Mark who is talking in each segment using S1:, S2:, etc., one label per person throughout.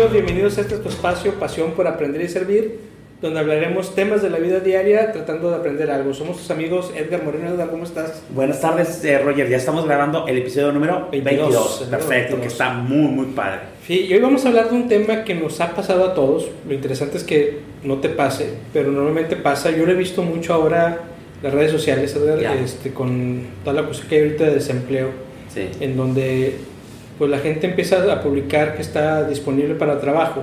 S1: Amigos, bienvenidos a este tu espacio, Pasión por Aprender y Servir, donde hablaremos temas de la vida diaria tratando de aprender algo. Somos tus amigos Edgar Moreno. Edgar, ¿cómo estás?
S2: Buenas tardes, eh, Roger. Ya estamos grabando el episodio número 22.
S1: 22,
S2: Perfecto,
S1: 22.
S2: que está muy, muy padre.
S1: Sí, y hoy vamos a hablar de un tema que nos ha pasado a todos. Lo interesante es que no te pase, pero normalmente pasa. Yo lo he visto mucho ahora en las redes sociales, Edgar, este, con toda la cuestión que hay ahorita de desempleo,
S2: Sí.
S1: en donde pues la gente empieza a publicar que está disponible para trabajo.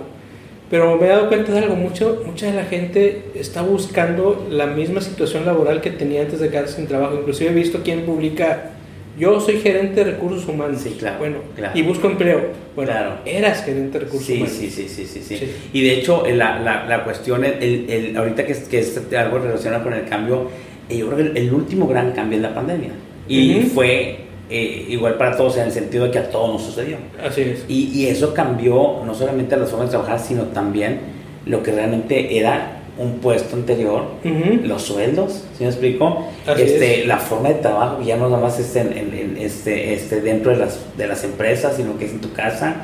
S1: Pero me he dado cuenta de algo, mucho, mucha de la gente está buscando la misma situación laboral que tenía antes de quedarse sin trabajo. Inclusive he visto quien publica, yo soy gerente de recursos humanos.
S2: Sí, claro,
S1: Bueno,
S2: claro.
S1: y busco empleo. Bueno,
S2: Claro.
S1: eras gerente de recursos
S2: Sí,
S1: humanos.
S2: sí, sí, sí, sí, sí. Y de hecho, el- la, la, la cuestión, el, el- ahorita que que es algo relacionado con el cambio, eh, yo creo que el, el último gran cambio es la pandemia. Y
S1: Ujú.
S2: fue eh, igual para todos en el sentido de que a todos nos sucedió.
S1: Así es.
S2: Y, y eso cambió no solamente las formas de trabajar, sino también lo que realmente era un puesto anterior,
S1: Ujú.
S2: los sueldos, ¿sí me explico?
S1: Así
S2: este,
S1: es.
S2: La forma de trabajo, ya no nada más es en, en- en este, este, dentro de las, de las empresas, sino que es en tu casa,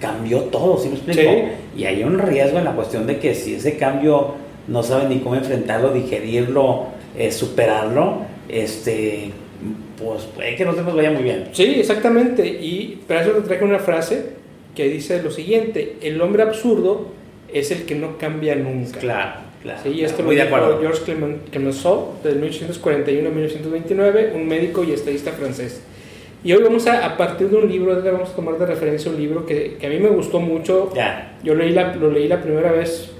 S2: cambió todo, ¿sí me explico?
S1: Sí.
S2: Y hay un riesgo en la cuestión de que si ese cambio no saben ni cómo enfrentarlo, digerirlo, eh, superarlo, este, pues puede que no se nos vaya muy bien.
S1: Sí, exactamente. Y para eso te traje una frase que dice lo siguiente: el hombre absurdo es el que no cambia nunca.
S2: Claro, claro.
S1: Sí, y esto
S2: muy
S1: lo
S2: de
S1: dijo
S2: acuerdo.
S1: Georges Clemen- Clemenceau, del 1841 a 1929, un médico y estadista francés. Y hoy vamos a, a partir de un libro, vamos a tomar de referencia un libro que, que a mí me gustó mucho.
S2: Ya.
S1: Yo leí la, lo leí la primera vez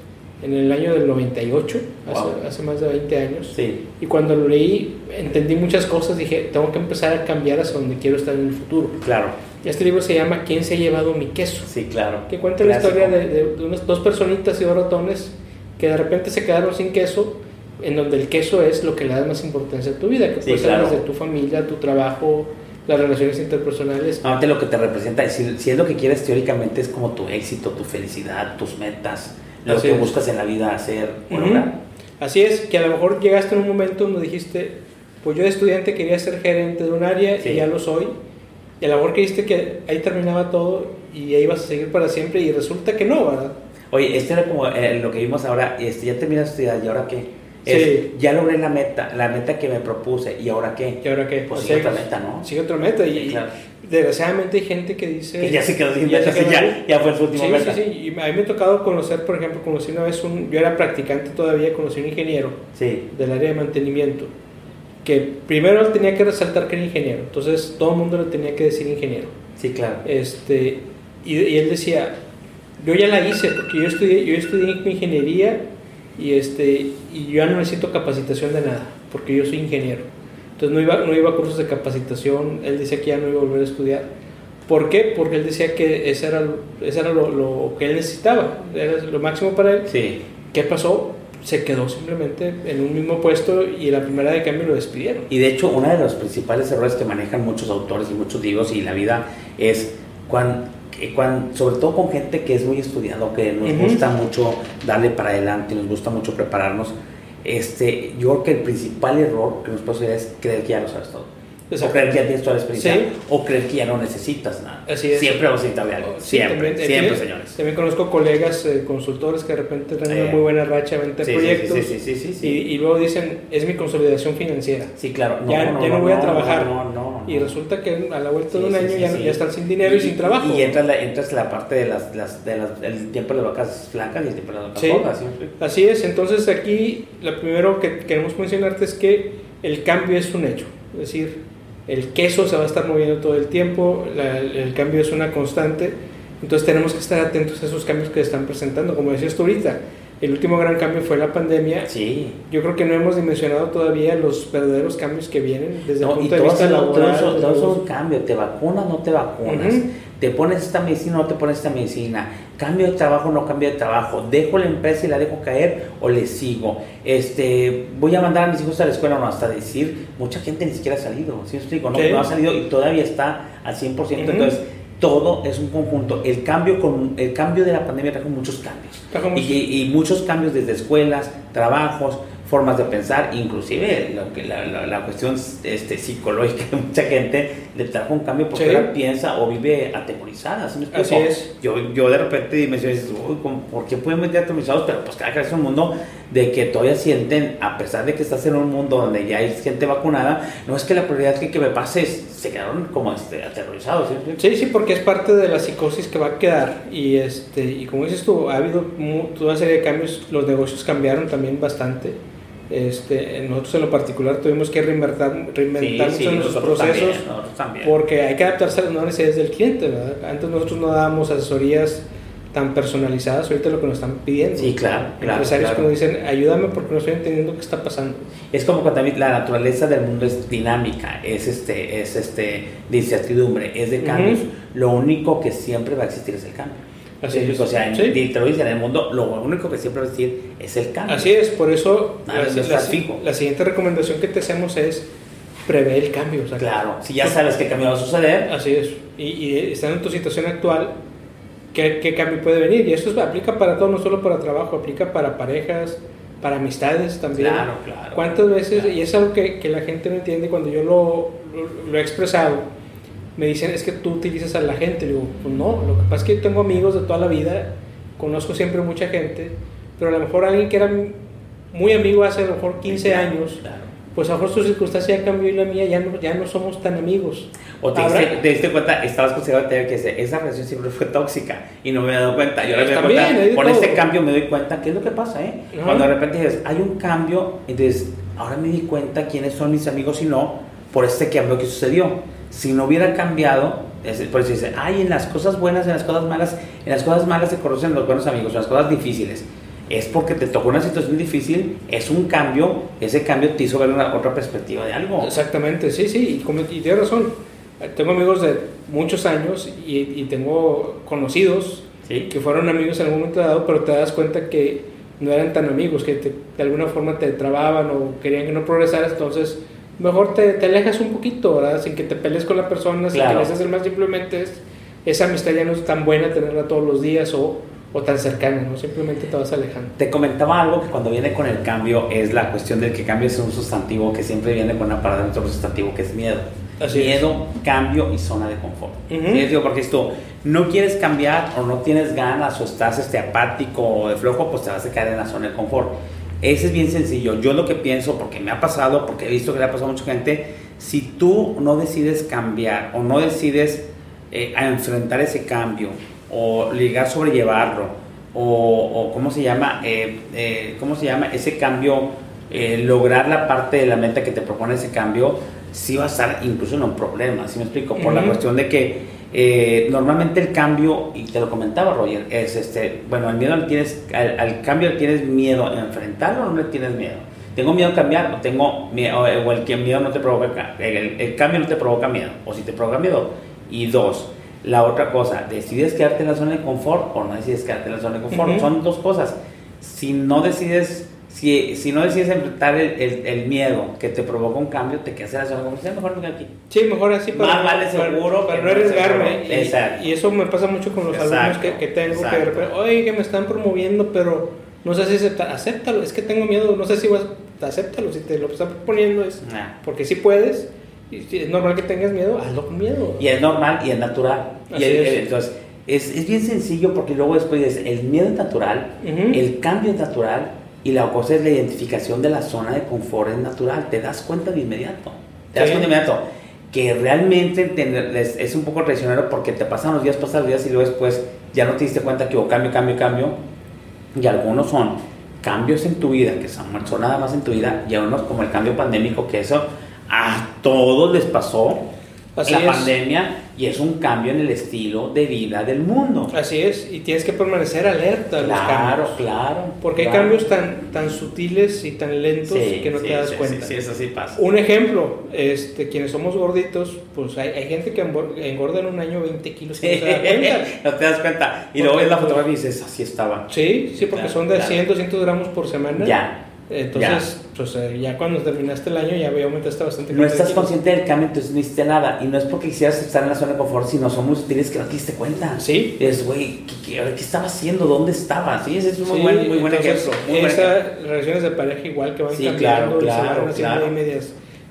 S1: en el año del 98, hace,
S2: Wow.
S1: hace más de 20 años.
S2: Sí,
S1: Y cuando lo leí, entendí muchas cosas, dije, tengo que empezar a cambiar hacia donde quiero estar en el futuro.
S2: claro.
S1: Y Este libro se llama ¿Quién se ha llevado mi queso?
S2: Sí, claro.
S1: que cuenta la historia de, de- de unas dos personitas y dos ratones que de repente se quedaron sin queso, en donde el queso es lo que le da más importancia a tu vida, que
S2: Sí,
S1: puede ser desde tu familia, tu trabajo, las relaciones interpersonales.
S2: Normalmente lo que te representa, si, si es lo que quieres teóricamente, es como tu éxito, tu felicidad, tus metas, lo
S1: Así
S2: que
S1: es.
S2: buscas en la vida hacer o
S1: Ujú.
S2: lograr.
S1: Así es, que a lo mejor llegaste en un momento donde dijiste, pues yo de estudiante quería ser gerente de un área
S2: Sí.
S1: y ya lo soy, y a lo mejor creíste que ahí terminaba todo y ahí ibas a seguir para siempre y resulta que no, ¿verdad?
S2: Oye, este era como eh, lo que vimos ahora, este, ya estudiar, ¿y ahora qué?
S1: Sí.
S2: Ya logré la meta, la meta que me propuse, ¿y ahora qué?
S1: ¿Y ahora qué?
S2: Pues
S1: O
S2: sigue
S1: sea,
S2: otra meta, ¿no?
S1: Sigue otra meta y,
S2: Sí, claro.
S1: desgraciadamente hay gente que dice...
S2: Que ya se quedó sin
S1: Ya
S2: meta,
S1: quedó
S2: ya, ya fue su última
S1: Sí,
S2: meta.
S1: sí, sí. Y a mí me ha tocado conocer, por ejemplo, conocí una vez un... Yo era practicante todavía, conocí un ingeniero
S2: Sí,
S1: del área de mantenimiento, que primero él tenía que resaltar que era ingeniero, entonces todo el mundo le tenía que decir ingeniero.
S2: sí, claro.
S1: Este, y, y él decía, yo ya la hice, porque yo estudié, yo estudié ingeniería y, este, y yo ya no necesito capacitación de nada, porque yo soy ingeniero. Entonces no iba, no iba a cursos de capacitación, él decía que ya no iba a volver a estudiar. ¿Por qué? Porque él decía que ese era, ese era lo, lo que él necesitaba, era lo máximo para él.
S2: Sí,
S1: ¿Qué pasó? Se quedó simplemente en un mismo puesto y la primera de cambio lo despidieron.
S2: Y de hecho, uno de los principales errores que manejan muchos autores y muchos libros y la vida es cuando, sobre todo con gente que es muy estudiado, que nos gusta mucho darle para adelante, nos gusta mucho prepararnos. Este, yo creo que el principal error que nos puede suceder es creer que ya lo sabes todo. O
S1: Exacto.
S2: creer que ya tienes toda la experiencia.
S1: Sí.
S2: O creer que ya no necesitas nada.
S1: Así es.
S2: Siempre vas a necesitar de algo.
S1: Sí,
S2: siempre,
S1: también-
S2: siempre,
S1: también-
S2: señores.
S1: También conozco colegas eh, consultores que de repente tienen
S2: Eh,
S1: una muy buena racha de venta de
S2: Sí,
S1: proyectos
S2: sí, sí, sí, sí, sí.
S1: Y, y luego dicen, es mi consolidación financiera.
S2: Sí, claro.
S1: ya, ya no, voy a trabajar.
S2: No, no, no,
S1: Y
S2: no.
S1: resulta que a la vuelta de un año ya, ya están sin dinero y, sin trabajo.
S2: Y entras la, entras la parte de las, las, de las, el tiempo de las vacas flacas y el tiempo de las vacas gordas.
S1: Así es, entonces aquí lo primero que queremos mencionarte es que el cambio es un hecho. Es decir, el queso se va a estar moviendo todo el tiempo, la- el cambio es una constante. Entonces tenemos que estar atentos a esos cambios que se están presentando. Como decías tú ahorita, el último gran cambio fue la pandemia.
S2: Sí.
S1: Yo creo que no hemos dimensionado todavía los verdaderos cambios que vienen desde
S2: No,
S1: el
S2: y
S1: punto de
S2: todo
S1: vista laboral.
S2: eso, todo eso es
S1: los-
S2: un cambio. Te vacunas, no te vacunas. Te pones esta medicina, no te pones esta medicina. Cambio de trabajo, no cambio de trabajo. Dejo la empresa y la dejo caer o le sigo. Este, voy a mandar a mis hijos a la escuela o no. Hasta decir, mucha gente ni siquiera ha salido. ¿Sí me explico? No,
S1: Sí.
S2: no ha salido y todavía está al 100%.
S1: Ujú.
S2: Entonces, todo es un conjunto. El cambio, con, el cambio de la pandemia trajo muchos cambios.
S1: Trajo muchos-
S2: Y, y muchos cambios desde escuelas, trabajos, formas de pensar, inclusive lo que, la, la, la cuestión este, psicológica de mucha gente le trajo un cambio porque
S1: Sí.
S2: ahora piensa o vive atemorizada. ¿sí?
S1: Así es.
S2: Yo, yo de repente me dices, uy, ¿cómo- ¿por qué pueden meter atemorizados? Pero pues cada vez es un mundo de que todavía sienten, a pesar de que estás en un mundo donde ya hay gente vacunada, no es que la prioridad que, que me pase es- se quedaron como este, aterrorizados. ¿sí?
S1: Sí, sí, porque es parte de la psicosis que va a quedar. Y este y como dices tú, ha habido toda una serie de cambios. Los negocios cambiaron también bastante. Este, nosotros en lo particular tuvimos que reinventar, reinventar muchos de nuestros procesos
S2: también, también.
S1: porque hay que adaptarse a las nuevas necesidades del cliente. ¿verdad? Antes nosotros no dábamos asesorías tan personalizadas, ahorita lo que nos están pidiendo.
S2: Sí, claro, claro,
S1: Empresarios
S2: claro.
S1: que nos dicen, ayúdame porque no estoy entendiendo qué está pasando.
S2: Es como cuando también la naturaleza del mundo es dinámica, es este, es este de incertidumbre, es de cambios.
S1: Ujú.
S2: Lo único que siempre va a existir es el cambio.
S1: Así
S2: ¿Sí?
S1: es.
S2: O sea, en,
S1: Sí.
S2: te lo dicen, en el mundo lo único que siempre va a existir es el cambio.
S1: Así es, por eso la,
S2: no
S1: la-
S2: fijo.
S1: la siguiente recomendación que te hacemos es prever el cambio. o sea,
S2: Claro, si ya sabes qué cambio va a suceder,
S1: Así es. Y, y estando en tu situación actual, ¿qué, qué cambio puede venir? Y esto es- aplica para todo, no solo para trabajo, aplica para parejas, para amistades también.
S2: Claro, claro.
S1: ¿Cuántas veces,
S2: Claro.
S1: y es algo que, que la gente no entiende cuando yo lo, lo, lo he expresado, me dicen, es que tú utilizas a la gente. Le digo, pues no, lo que pasa es que yo tengo amigos de toda la vida, conozco siempre mucha gente, pero a lo mejor alguien que era muy amigo hace a lo mejor 15 años,
S2: Claro.
S1: Pues a lo mejor su circunstancia ya cambió y la mía ya no, ya no somos tan amigos.
S2: O te, diste, te diste cuenta, estabas considerando que esa relación siempre fue tóxica y no me he dado cuenta. Yo ahora me
S1: También,
S2: cuenta, con
S1: todo.
S2: este cambio me doy cuenta qué es lo que pasa, ¿eh?
S1: Ajá.
S2: Cuando de repente dices, hay un cambio, entonces ahora me di cuenta quiénes son mis amigos y no por este cambio que sucedió. Si no hubiera cambiado, es- por eso dice, ay, en las cosas buenas, en las cosas malas, en las cosas malas se conocen los buenos amigos, en las cosas difíciles. Es porque te tocó una situación difícil, es un cambio, ese cambio te hizo ver una, otra perspectiva de algo.
S1: Exactamente, sí, sí, y, y tienes razón. Tengo amigos de muchos años y, y tengo conocidos
S2: Sí.
S1: que fueron amigos en algún momento dado, pero te das cuenta que no eran tan amigos, que te- de alguna forma te trababan o querían que no progresaras, entonces mejor te, te alejas un poquito, ¿verdad? Sin que te pelees con la persona, sin que
S2: Claro.
S1: le haces el más, simplemente es, esa amistad ya no es tan buena tenerla todos los días o, o tan cercana, ¿no? Simplemente te vas alejando.
S2: Te comentaba algo que cuando viene con el cambio es la cuestión del que cambio es un sustantivo que siempre viene con una palabra dentro del sustantivo que es miedo.
S1: Así es.
S2: miedo, cambio y zona de confort.
S1: Ujú.
S2: ¿Sí? Digo, porque tú no quieres cambiar o no tienes ganas o estás este, apático o de flojo, pues te vas a quedar en la zona de confort. Ese es bien sencillo. Yo lo que pienso, porque me ha pasado, porque he visto que le ha pasado a mucha gente, si tú no decides cambiar o no decides eh, a enfrentar ese cambio o ligar sobrellevarlo o, o cómo se llama Eh, eh, cómo se llama ese cambio eh, lograr la parte de la meta que te propone ese cambio sí va a estar incluso en un problema ¿sí me explico? por la
S1: Ujú.
S2: cuestión de que eh, normalmente el cambio y te lo comentaba Roger es este bueno al miedo le tienes al, al cambio le tienes miedo a enfrentarlo o no le tienes miedo. Tengo miedo a cambiar o tengo miedo o el que miedo no te provoca ca- el, el cambio no te provoca miedo o si te provoca miedo. Y dos la otra cosa decides quedarte en la zona de confort o no decides quedarte en la zona de confort
S1: Ujú.
S2: son dos cosas si no decides si, si no decides enfrentar el, el- el miedo que te provoca un cambio te quedas en la zona de confort "Sí, mejor aquí
S1: Sí, mejor así
S2: Más vale seguro
S1: para,
S2: que
S1: no arriesgarme. Y,
S2: Exacto.
S1: y eso me pasa mucho con los
S2: Exacto,
S1: alumnos que, que tengo, que de
S2: exacto.
S1: repente, oye, que me están promoviendo, pero no sé si aceptar. Acéptalo, es que tengo miedo, no sé si vas acéptalo, si te lo están proponiendo es
S2: Nah.
S1: porque si puedes, y si es normal que tengas miedo, hazlo con miedo.
S2: y es normal y es natural y
S1: Así
S2: el-
S1: es.
S2: el- entonces es, es bien sencillo porque luego después dices el miedo es natural
S1: Ujú.
S2: el cambio es natural y la cosa es la identificación de la zona de confort es natural te das cuenta de inmediato te das
S1: Sí.
S2: cuenta de inmediato que realmente es, es un poco traicionero porque te pasan los días, pasan los días y luego después ya no te diste cuenta que hubo cambio, cambio, cambio. Y algunos son cambios en tu vida, que son, son nada más en tu vida, y algunos como el cambio pandémico, que eso a todos les pasó.
S1: Así
S2: la
S1: es.
S2: pandemia y es un cambio en el estilo de vida del mundo.
S1: Así es, y tienes que permanecer alerta a los
S2: Claro,
S1: cambios.
S2: claro.
S1: Porque hay
S2: claro.
S1: cambios tan, tan sutiles y tan lentos
S2: Sí,
S1: que no
S2: sí,
S1: te das
S2: sí,
S1: cuenta.
S2: Sí, sí, eso sí pasa.
S1: Un ejemplo, este, quienes somos gorditos, pues hay, hay gente que engorda en un año 20 kilos y no cuenta.
S2: no te das cuenta. Y luego
S1: Porque-
S2: ves la fotografía y dices, así estaba.
S1: Sí, sí, porque
S2: Claro,
S1: son de
S2: claro.
S1: 100, 200 gramos por semana.
S2: Ya.
S1: Entonces, pues eh, ya cuando terminaste el año ya había aumentaste bastante.
S2: No estás consciente del cambio, entonces no hiciste nada. Y no es porque quisieras estar en la zona de confort, sino somos útiles que no te diste cuenta.
S1: Sí.
S2: Es, güey, ¿qué, qué, qué estaba haciendo? ¿Dónde estaba? Sí, ese es un muy buen, muy buen
S1: entonces,
S2: ejemplo. Muy buen
S1: Esas relaciones de pareja igual que van
S2: Sí,
S1: cambiando
S2: claro,
S1: y se
S2: claro,
S1: van
S2: claro.
S1: medias,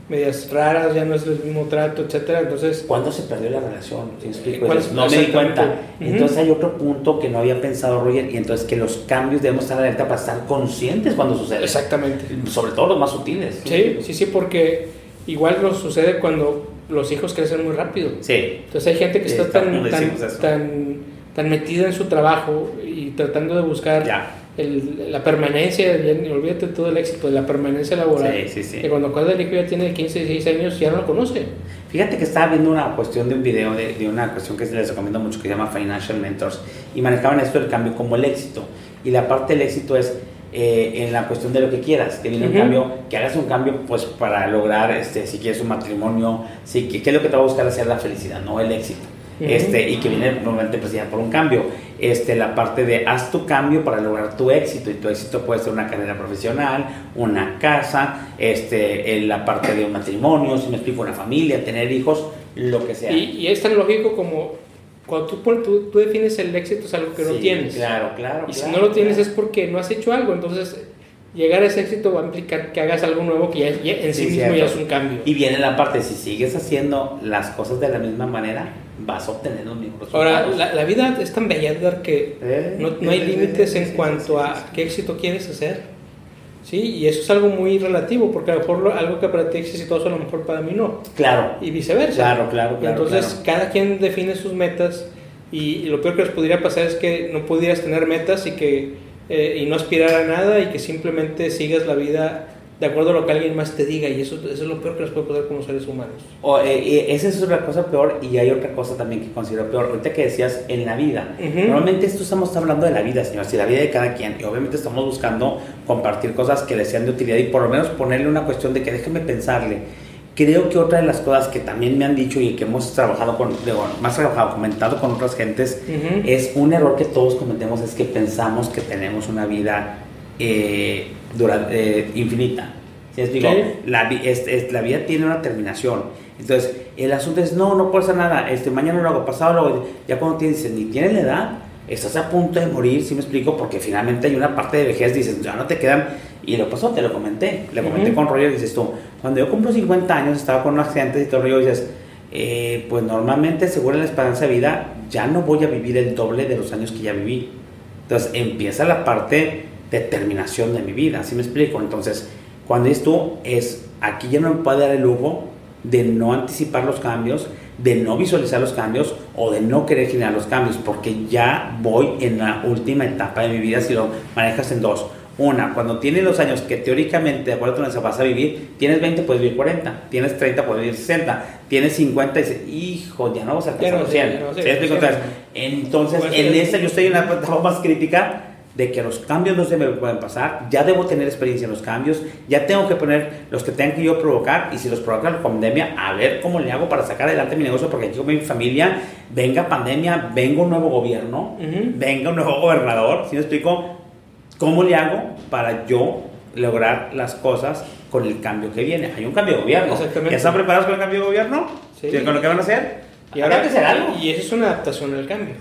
S1: medias raras, ya no es el mismo trato, etcétera. Entonces,
S2: ¿Cuándo se perdió la relación? ¿Sí explico?
S1: ¿Cuál-
S2: Entonces, no me di cuenta. Entonces hay otro punto que no había pensado Roger, y entonces que los cambios debemos estar alerta para estar conscientes cuando suceden.
S1: exactamente.
S2: Sobre todo los más sutiles.
S1: Sí, sí, sí, porque igual nos sucede cuando los hijos crecen muy rápido.
S2: Sí.
S1: Entonces hay gente que está tan, tan, tan, tan metida en su trabajo y tratando de buscar
S2: Ya.
S1: El- la permanencia, ya ni- olvídate todo el éxito, de la permanencia laboral,
S2: Sí, sí, sí.
S1: que cuando acuerda el hijo ya tiene 15, 16 años, ya no lo conoce.
S2: Fíjate que estaba viendo una cuestión de un video de, de una cuestión que les recomiendo mucho que se llama Financial Mentors y manejaban esto del cambio como el éxito. Y la parte del éxito es eh, en la cuestión de lo que quieras, que viene un cambio, que hagas un cambio pues para lograr, este, si quieres un matrimonio, si, que, ¿qué es lo que te va a buscar hacer la felicidad, no el éxito? Este, y que viene normalmente ya por un cambio. Este, la parte de haz tu cambio para lograr tu éxito y tu éxito puede ser una carrera profesional, una casa, este, la parte de un matrimonio, si me explico, una familia, tener hijos, lo que sea.
S1: Y, y es tan lógico como cuando tú, tú, tú defines el éxito es algo que no tienes.
S2: Claro, claro.
S1: Y si no lo tienes
S2: claro.
S1: es porque no has hecho algo. Entonces, llegar a ese éxito va a implicar que hagas algo nuevo que ya, ya en sí,
S2: Sí,
S1: mismo
S2: cierto.
S1: ya es un cambio.
S2: Y viene la parte, si sigues haciendo las cosas de la misma manera, vas a obtener los mismos resultados.
S1: Ahora, la, la vida es tan bella, Edgar, que
S2: Eh,
S1: no, no hay
S2: eh,
S1: límites
S2: eh,
S1: en
S2: sí,
S1: cuanto
S2: sí,
S1: a qué éxito quieres hacer. ¿Sí? Y eso es algo muy relativo, porque a lo mejor algo que para ti es exitoso, a lo mejor para mí no.
S2: Claro,
S1: Y viceversa.
S2: claro, claro, claro.
S1: Entonces,
S2: claro.
S1: cada quien define sus metas y, y lo peor que les podría pasar es que no pudieras tener metas y que eh, y no aspirar a nada y que simplemente sigas la vida de acuerdo a lo que alguien más te diga y eso, eso es lo peor que les puede pasar como seres humanos.
S2: O, eh, esa es otra cosa peor y hay otra cosa también que considero peor. Ahorita que decías en la vida.
S1: Ujú.
S2: Normalmente esto estamos hablando de la vida, señor, si la vida de cada quien. Y obviamente estamos buscando compartir cosas que les sean de utilidad y por lo menos ponerle una cuestión de que déjeme pensarle. Creo que otra de las cosas que también me han dicho y que hemos trabajado con, digo, más trabajado, comentado con otras gentes,
S1: Ujú.
S2: es un error que todos cometemos, es que pensamos que tenemos una vida eh, dura- eh, infinita. ¿Sí digo?
S1: Sí.
S2: La, es- es- la vida tiene una terminación. Entonces, el asunto es, no, no puedo hacer nada, este, mañana lo hago, pasado lo hago. Ya cuando tienes, ni tienes la edad, estás a punto de morir, si me explico? Porque finalmente hay una parte de vejez, dices, ya no te quedan. Y lo pasó, te lo comenté, le comenté
S1: Ujú.
S2: con Roger, dices tú, cuando yo cumplo 50 años, estaba con un accidente y todo el rollo, dices, eh, pues normalmente, según la esperanza de vida, ya no voy a vivir el doble de los años que ya viví. Entonces empieza la parte de terminación de mi vida, ¿sí me explico? Entonces, cuando tú, es aquí ya no me puede dar el lujo de no anticipar los cambios, de no visualizar los cambios o de no querer generar los cambios, porque ya voy en la última etapa de mi vida si lo manejas en dos. Una, cuando tienes los años que teóricamente, de acuerdo a donde vas a vivir, tienes 20, puedes vivir 40, tienes 30, puedes vivir 60, tienes 50, y dices, hijo, ya no vas a alcanzar los
S1: sé,
S2: 100.
S1: ya no sé,
S2: ¿Sí explico?
S1: sí.
S2: Entonces,
S1: Pues,
S2: en
S1: sí.
S2: esta yo estoy en una etapa más crítica de que los cambios no se me pueden pasar, ya debo tener experiencia en los cambios, ya tengo que poner los que tengan que yo provocar y si los provoca la pandemia, a ver cómo le hago para sacar adelante mi negocio porque aquí con mi familia, venga pandemia, venga un nuevo gobierno,
S1: Ujú.
S2: venga un nuevo gobernador, si me explico? ¿Cómo le hago para yo lograr las cosas con el cambio que viene? Hay un cambio de gobierno.
S1: Exactamente.
S2: ¿Ya están preparados con el cambio de gobierno?
S1: Sí.
S2: ¿Con lo que van a hacer?
S1: Y ahora
S2: que hacer algo.
S1: y eso es una adaptación al cambio.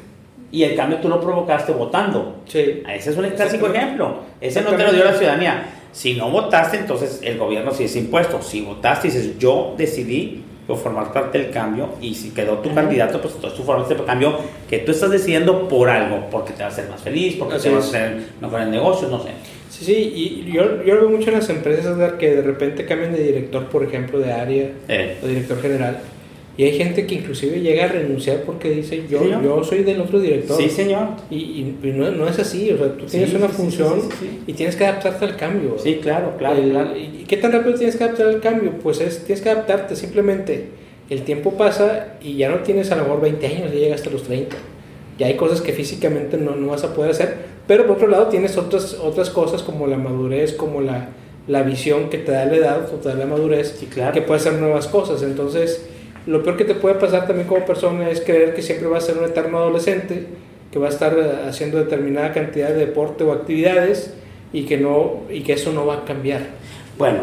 S2: Y el cambio tú lo provocaste votando.
S1: Sí.
S2: Ese es un clásico ejemplo. Ese no te lo dio la ciudadanía. Si no votaste, entonces el gobierno sí es impuesto. Si votaste dices, yo decidí pues, formar parte del cambio y si quedó tu candidato, pues entonces tú formaste el cambio que tú estás decidiendo por algo, porque te va a hacer más feliz, porque
S1: Así
S2: te vas a hacer mejor en el negocio, no sé.
S1: Sí, sí, y yo, yo lo veo mucho en las empresas, Edgar, que de repente cambian de director, por ejemplo, de área
S2: Eh,
S1: o director general. Y hay gente que inclusive llega a renunciar porque dice, yo,
S2: Sí,
S1: yo soy del otro director.
S2: sí, señor.
S1: Y, y- y no, no es así, o sea, tú tienes
S2: Sí,
S1: una función
S2: sí,
S1: y tienes que adaptarte al cambio.
S2: Sí, claro, claro.
S1: El-
S2: claro.
S1: ¿Y qué tan rápido tienes que adaptar al cambio? Pues es, tienes que adaptarte, simplemente el tiempo pasa y ya no tienes a lo mejor 20 años, ya llegas hasta los 30. Ya hay cosas que físicamente no, no vas a poder hacer, pero por otro lado tienes otras, otras cosas como la madurez, como la, la visión que te da la edad o te da la madurez,
S2: Sí, claro.
S1: que puede hacer nuevas cosas. Entonces, lo peor que te puede pasar también como persona es creer que siempre vas a ser un eterno adolescente, que va a estar eh, haciendo determinada cantidad de deporte o actividades y que, no, y que eso no va a cambiar.
S2: Bueno,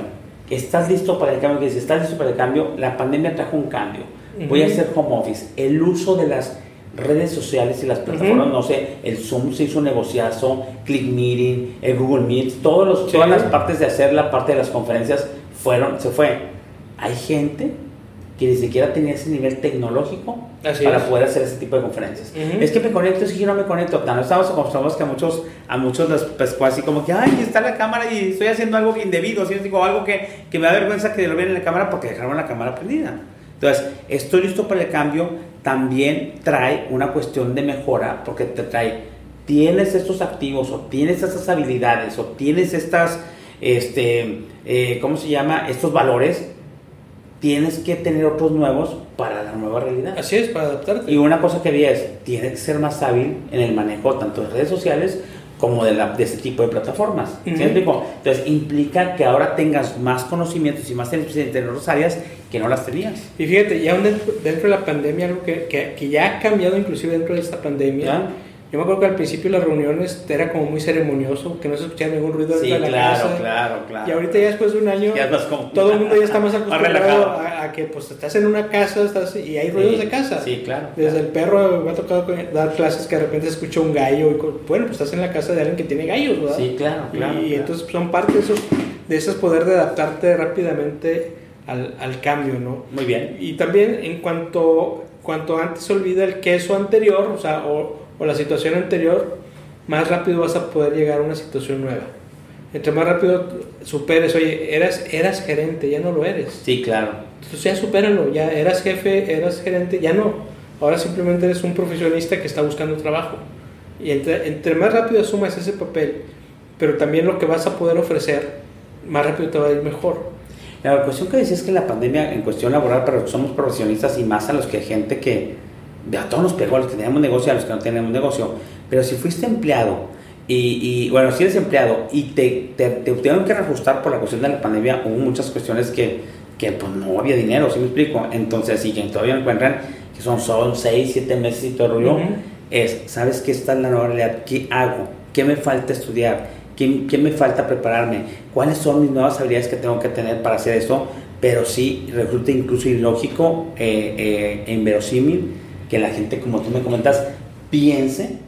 S2: ¿estás listo para el cambio? Que si estás listo para el cambio, la pandemia trajo un cambio. Voy a hacer home office. El uso de las redes sociales y las plataformas, no sé, el Zoom se hizo un negociazo, Click Meeting, el Google Meet, todos los, todas las partes de hacer la parte de las conferencias fueron, se fue. Hay gente que ni siquiera tenía ese nivel tecnológico para poder hacer ese tipo de conferencias. Es que me conecto, si yo no me conecto. No estamos acostumbrados que a muchos, a muchos les pescó así como que, ay, está la cámara y estoy haciendo algo indebido, ¿sí? digo, algo que, que me da vergüenza que lo vean en la cámara porque dejaron la cámara prendida. Entonces, estoy listo para el cambio, también trae una cuestión de mejora porque te trae, tienes estos activos o tienes estas habilidades o tienes estas, este, eh, ¿cómo se llama? Estos valores tienes que tener otros nuevos para la nueva realidad.
S1: Así es, para adaptarte.
S2: Y una cosa que vi es, tienes que ser más hábil en el manejo tanto de redes sociales como de, la, de este tipo de plataformas. ¿Sí Entonces implica que ahora tengas más conocimientos y más experiencia en otras áreas que no las tenías.
S1: Y fíjate, ya dentro, dentro de la pandemia, algo que, que, que, ya ha cambiado inclusive dentro de esta pandemia, yo me acuerdo que al principio las reuniones era como muy ceremonioso, que no se escuchaba ningún ruido dentro de la
S2: claro,
S1: casa.
S2: claro, claro.
S1: Y ahorita ya después de un año, todo el mundo ya está más acostumbrado a, que pues estás en una casa estás, y hay ruidos de casa.
S2: Sí, claro.
S1: Desde el perro me ha tocado dar clases que de repente se escucha un gallo. Y, bueno, pues estás en la casa de alguien que tiene gallos, ¿verdad?
S2: Sí, claro, claro.
S1: Y, entonces son parte de esos, de esos poder de adaptarte rápidamente al, al cambio, ¿no?
S2: Muy bien.
S1: Y también en cuanto, cuanto antes se olvida el queso anterior, o sea, o, o la situación anterior, más rápido vas a poder llegar a una situación nueva. Entre más rápido superes, oye, eras, eras gerente, ya no lo eres.
S2: Sí, claro.
S1: Entonces ya supéralo, ya eras jefe, eras gerente, ya no. Ahora simplemente eres un profesionista que está buscando trabajo. Y entre, entre más rápido asumas ese papel, pero también lo que vas a poder ofrecer, más rápido te va a ir mejor.
S2: La cuestión que decías es que la pandemia en cuestión laboral, pero somos profesionistas y más a los que gente que a todos nos pegó, a los que tenemos negocio, a los que no tenemos negocio, pero si fuiste empleado y, bueno, si eres empleado y te, te, te, tuvieron que reajustar por la cuestión de la pandemia, hubo muchas cuestiones que, que pues no había dinero, ¿sí me explico? Entonces, si que todavía encuentran, que son, son 6, 7 meses y todo el rollo, es, ¿sabes qué está en la nueva realidad? ¿Qué hago? ¿Qué me falta estudiar? ¿Qué, ¿Qué, me falta prepararme? ¿Cuáles son mis nuevas habilidades que tengo que tener para hacer esto? Pero sí resulta incluso ilógico eh, eh, e inverosímil que la gente, como tú me comentas, piense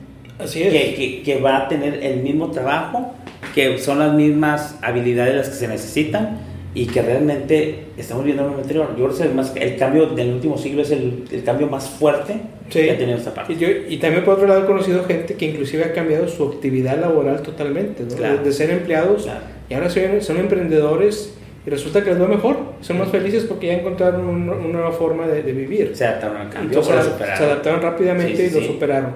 S2: Que, que, va a tener el mismo trabajo, que son las mismas habilidades las que se necesitan y que realmente estamos viendo en el anterior. Yo creo que más, el cambio del último siglo es el, el cambio más fuerte que ha tenido esta parte.
S1: Y, yo, y, también por otro lado he conocido gente que inclusive ha cambiado su actividad laboral totalmente, de, ser empleados y ahora son, son emprendedores y resulta que les va mejor, son más felices porque ya encontraron una, nueva forma de, vivir.
S2: Se adaptaron al cambio,
S1: se, adaptaron rápidamente y lo superaron.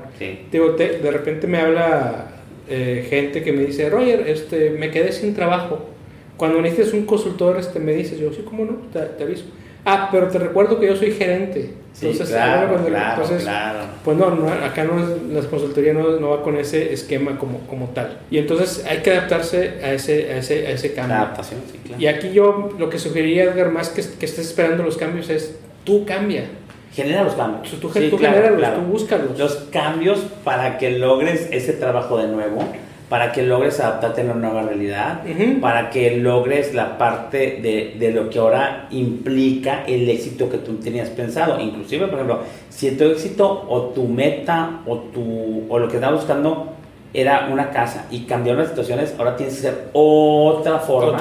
S1: Digo, de repente me habla eh, gente que me dice, Roger, este, me quedé sin trabajo. Cuando necesitas un consultor, este, me dices, yo, sí, ¿cómo no? te aviso. Ah, pero te recuerdo que yo soy gerente.
S2: Entonces, claro, claro, claro.
S1: pues no, no acá no es, la consultoría no, no, va con ese esquema como, como tal. Y entonces hay que adaptarse a ese, a ese, a ese cambio.
S2: adaptación, sí, claro.
S1: Y aquí yo lo que sugeriría, Edgar, más que, que estés esperando los cambios es tú cambia.
S2: Genera los cambios.
S1: Tú, tú, genera tú búscalos.
S2: Los cambios para que logres ese trabajo de nuevo para que logres adaptarte a una nueva realidad, para que logres la parte de, de, lo que ahora implica el éxito que tú tenías pensado. Inclusive, por ejemplo, si tu éxito o tu meta o, tu, o lo que estabas buscando era una casa y cambiaron las situaciones, ahora tienes que hacer otra forma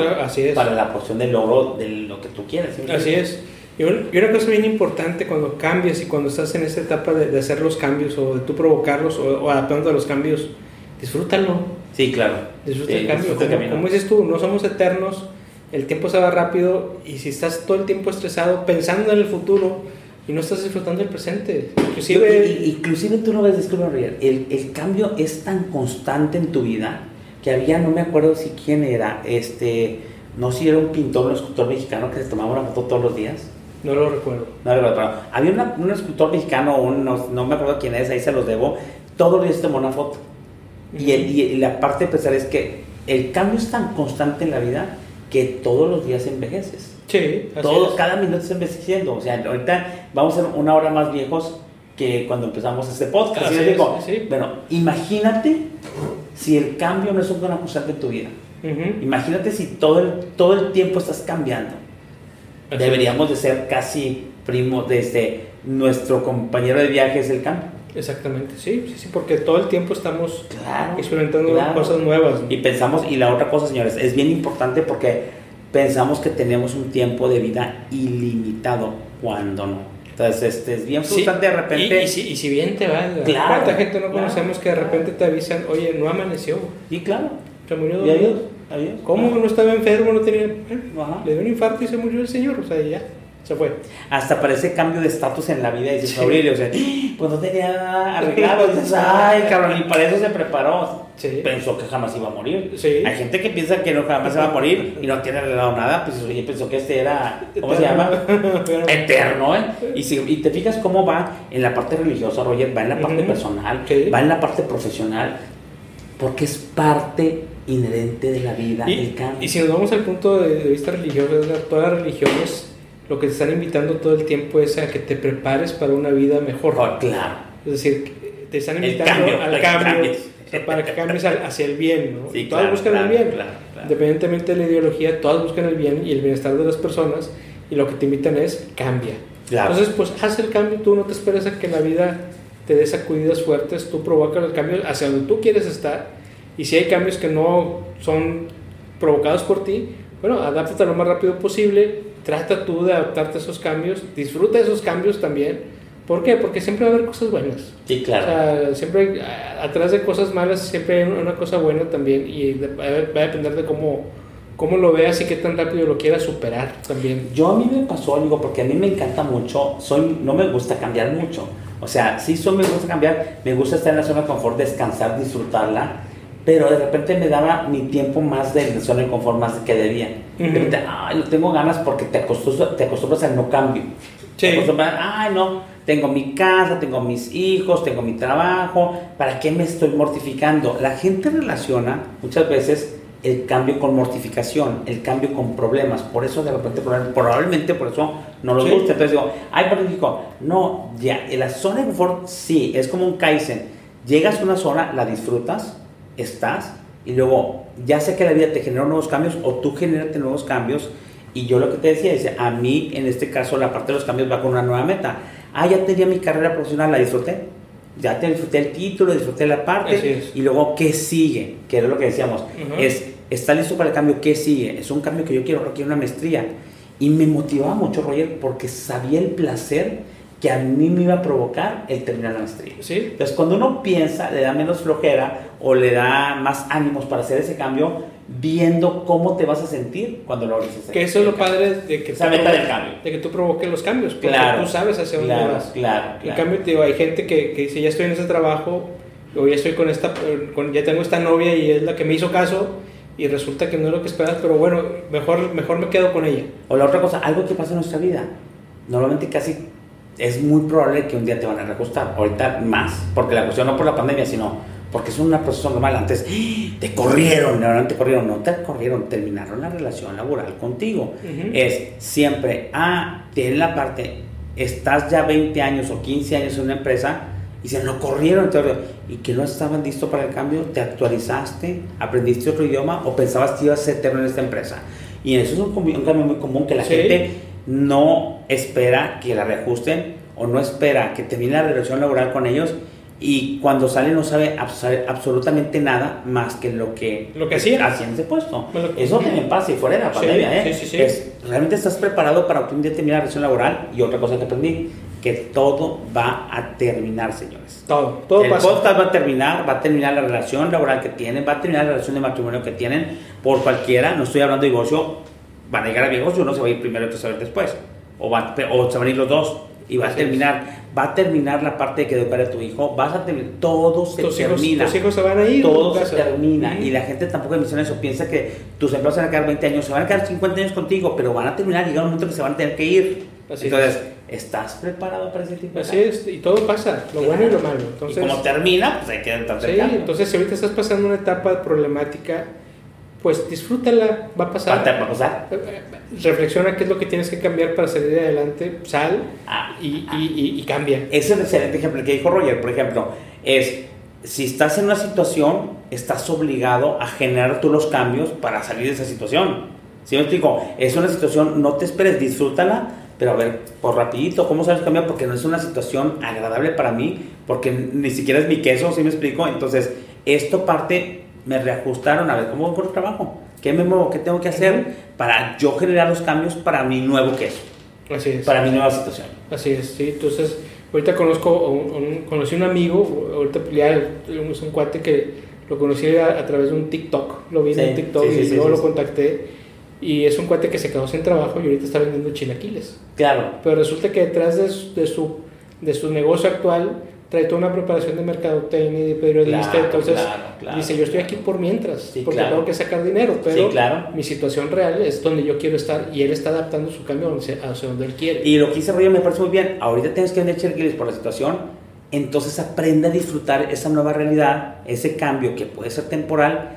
S2: para la cuestión del logro de lo que tú quieres.
S1: Así es. Y una cosa bien importante cuando cambias y cuando estás en esa etapa de, de hacer los cambios o de tú provocarlos o, o adaptando a los cambios, disfrútalo
S2: Sí, claro.
S1: Disfruta el cambio. como, dices tú, no somos eternos, el tiempo se va rápido y si estás todo el tiempo estresado pensando en el futuro y no estás disfrutando el presente.
S2: Inclusive, inclusive tú no ves, disculpa, el, el cambio es tan constante en tu vida que había, no me acuerdo si quién era, este, no sé si era un pintor, un escultor mexicano que se tomaba una foto todos los días.
S1: No lo recuerdo.
S2: No lo recuerdo. Había un escultor mexicano, un, no, no, me acuerdo quién es, ahí se los debo, todos los días tomó una foto. Y, y, la parte especial es que el cambio es tan constante en la vida que todos los días envejeces.
S1: Sí,
S2: Todo, Cada minuto está envejeciendo. O sea, ahorita vamos a ser una hora más viejos que cuando empezamos este podcast. Bueno, imagínate si el cambio no es una constante en tu vida,
S1: Ujú.
S2: imagínate si todo el, todo el tiempo estás cambiando.
S1: Así
S2: Deberíamos de ser casi primos desde nuestro compañero de viaje es el cambio.
S1: Exactamente, sí, sí, sí, porque todo el tiempo estamos
S2: Claro.
S1: experimentando
S2: claro.
S1: cosas nuevas. ¿no?
S2: Y pensamos, y la otra cosa, señores, es bien importante porque pensamos que tenemos un tiempo de vida ilimitado cuando no. Entonces, este, es bien
S1: Sí,
S2: frustrante de repente.
S1: Y, y si, y si bien te va,
S2: Claro,
S1: ¿cuánta gente no conocemos que de repente te avisan, oye, no amaneció,
S2: Y claro,
S1: se murió
S2: y adiós, adiós.
S1: ¿Cómo no estaba enfermo? No tenía.
S2: Ajá.
S1: le dio un infarto y se murió el señor, o sea, ya, se fue.
S2: Hasta parece cambio de estatus en la vida. Y dices,
S1: Sí.
S2: Aurelio, o sea, pues no tenía arreglado. Dices, ay, cabrón, y para eso se preparó.
S1: Sí.
S2: Pensó que jamás iba a morir.
S1: Sí.
S2: Hay gente que piensa que no jamás se va a morir y no tiene arreglado nada. Pues oye, pensó que este era, ¿cómo se llama? Eterno, ¿eh? Y, si, y te fijas cómo va en la parte religiosa, Roger, va en la parte personal, va en la parte profesional, porque es parte inherente de la vida, el
S1: Y,
S2: cambio.
S1: y si nos vamos al punto de, de vista religioso, todas las religiones lo que te están invitando todo el tiempo es a que te prepares para una vida mejor.
S2: Oh, claro.
S1: Es decir, te están invitando
S2: cambio,
S1: al cambio o sea, para que cambies hacia el bien. ¿no?
S2: Sí,
S1: Y todas
S2: claro,
S1: buscan
S2: claro,
S1: el bien.
S2: claro.
S1: Independientemente de la ideología, todas buscan el bien y el bienestar de las personas y lo que te invitan es cambia.
S2: Claro.
S1: Entonces, pues haz el cambio, tú no te esperes a que la vida te dé sacudidas fuertes, tú provoca el cambio hacia donde tú quieres estar y si hay cambios que no son provocados por ti, bueno, adáptate lo más rápido posible, trata tú de adaptarte a esos cambios, disfruta de esos cambios también. ¿Por qué? Porque siempre va a haber cosas buenas.
S2: Sí, claro.
S1: O sea, siempre atrás de cosas malas siempre hay una cosa buena también y de- va a va a depender de cómo, cómo lo veas y qué tan rápido lo quieras superar también.
S2: Yo a mí me pasó algo porque a mí me encanta mucho, soy, no me gusta cambiar mucho. O sea, sí soy, me gusta cambiar, me gusta estar en la zona de confort, descansar, disfrutarla, pero de repente me daba mi tiempo más de de confort más que debía. De
S1: Ujú.
S2: repente, ay, no tengo ganas porque te acostumbras, te acostumbras al no cambio. Te
S1: Sí.
S2: acostumbras, ay, no, tengo mi casa, tengo mis hijos, tengo mi trabajo, ¿para qué me estoy mortificando? La gente relaciona muchas veces el cambio con mortificación, el cambio con problemas, por eso de repente proba- probablemente por eso no los
S1: Sí.
S2: gusta. Entonces digo, ay, pero no, ya, en la zona de confort sí, es como un Kaizen. Llegas a una zona, la disfrutas, estás, y luego ya sé que la vida te genera nuevos cambios o tú genérate nuevos cambios. Y yo lo que te decía es, a mí en este caso la parte de los cambios va con una nueva meta. Ah, ya tenía mi carrera profesional, la disfruté. Ya te disfruté el título, disfruté la parte. Y luego, ¿qué sigue? Que era lo que decíamos.
S1: Ujú.
S2: Es, ¿está listo para el cambio? ¿Qué sigue? Es un cambio que yo quiero, quiero una maestría. Y me motivaba mucho, Roger, porque sabía el placer que a mí me iba a provocar el terminar la maestría.
S1: ¿Sí?
S2: Entonces, cuando uno piensa, le da menos flojera o le da más ánimos para hacer ese cambio, viendo cómo te vas a sentir cuando logres ese
S1: Que eso es lo
S2: cambio.
S1: padre de que,
S2: Esa
S1: tú
S2: meta del cambio.
S1: de que tú provoques los cambios, porque
S2: Claro.
S1: tú sabes hacia dónde
S2: Claro,
S1: vas.
S2: claro,
S1: En
S2: claro.
S1: cambio, te digo, hay gente que, que dice, ya estoy en ese trabajo, o ya estoy con esta, con, ya tengo esta novia y es la que me hizo caso, y resulta que no es lo que esperas, pero bueno, mejor, mejor me quedo con ella.
S2: O la otra cosa, algo que pasa en nuestra vida. Normalmente casi es muy probable que un día te van a reajustar. Ahorita más. Porque la cuestión no por la pandemia, sino porque es una proceso normal. Antes ¡ah! te corrieron, no, no te corrieron, no te corrieron, terminaron la relación laboral contigo. Es siempre, ah, tiene la parte, estás ya 20 años o 15 años en una empresa y se no corrieron te- y que no estaban listos para el cambio, te actualizaste, aprendiste otro idioma o pensabas que ibas a ser eterno en esta empresa. Y eso es un, cambio muy común que la
S1: Sí.
S2: gente no espera que la reajusten o no espera que termine la relación laboral con ellos y cuando sale no sabe abs- absolutamente nada más que lo que,
S1: Lo que hacía.
S2: en ese puesto.
S1: Bueno,
S2: Eso también pasa y fuera de la
S1: Sí,
S2: pandemia, ¿eh?
S1: sí, sí, sí.
S2: Es, realmente estás preparado para que un día termine la relación laboral y otra cosa que aprendí, que todo va a terminar, señores.
S1: Todo, todo
S2: el
S1: pasa.
S2: podcast va a terminar, va a terminar la relación laboral que tienen, va a terminar la relación de matrimonio que tienen por cualquiera, no estoy hablando de divorcio, van a llegar a divorcio, uno se va a ir primero y otro se va a ir después, o, va, o se van a ir los dos y va a
S1: Así es.
S2: terminar, va a terminar la parte de que educar a tu hijo, vas a terminar, todo se
S1: tus, hijos,
S2: termina.
S1: tus hijos se van a ir.
S2: Todo se termina y la gente tampoco menciona eso, piensa que tus empleados se van a quedar 20 años, se van a quedar 50 años contigo, pero van a terminar y llega un momento que se van a tener que ir.
S1: Así
S2: Entonces, ¿estás preparado para ese tipo de
S1: Así es, y todo pasa, lo bueno y lo malo. Entonces,
S2: y como termina, pues hay que entrar
S1: sí, entonces si ahorita estás pasando una etapa problemática, pues disfrútala, va a pasar.
S2: ¿Va a pasar?
S1: Reflexiona qué es lo que tienes que cambiar para salir adelante, sal
S2: Ah,
S1: y, y, y- y cambia.
S2: Ese es el excelente ejemplo que dijo Roger, por ejemplo, es si estás en una situación, estás obligado a generar tú los cambios para salir de esa situación. ¿Sí me explico? Es una situación, no te esperes, disfrútala, pero a ver, por rapidito, ¿cómo sabes cambiar? Porque no es una situación agradable para mí, porque ni siquiera es mi queso, ¿sí me explico? Entonces, esto parte, me reajustaron, a ver, ¿cómo voy por trabajo? ¿Qué me muevo? ¿Qué tengo que hacer para yo generar los cambios para mi nuevo queso?
S1: Así es.
S2: Para mi nueva situación.
S1: Así es, sí. Entonces, ahorita conozco, un, un- conocí un amigo, ahorita ya es un cuate que lo conocí a, a través de un TikTok. Lo vi
S2: Sí,
S1: en TikTok
S2: sí,
S1: y
S2: sí,
S1: luego lo contacté. Y es un cuate que se quedó sin trabajo y ahorita está vendiendo chilaquiles.
S2: Claro.
S1: Pero resulta que detrás de su, de su, de su negocio actual trae toda una preparación de mercadotecnia y de periodista.
S2: Claro,
S1: entonces
S2: claro, claro,
S1: dice, yo estoy aquí por mientras,
S2: Sí,
S1: porque tengo que sacar dinero, pero
S2: Sí,
S1: mi situación real es donde yo quiero estar y él está adaptando su cambio hacia, hacia donde él quiere.
S2: Y lo que dice Rollo me parece muy bien. Ahorita tienes que vender chilaquiles por la situación. Entonces aprende a disfrutar esa nueva realidad, ese cambio que puede ser temporal,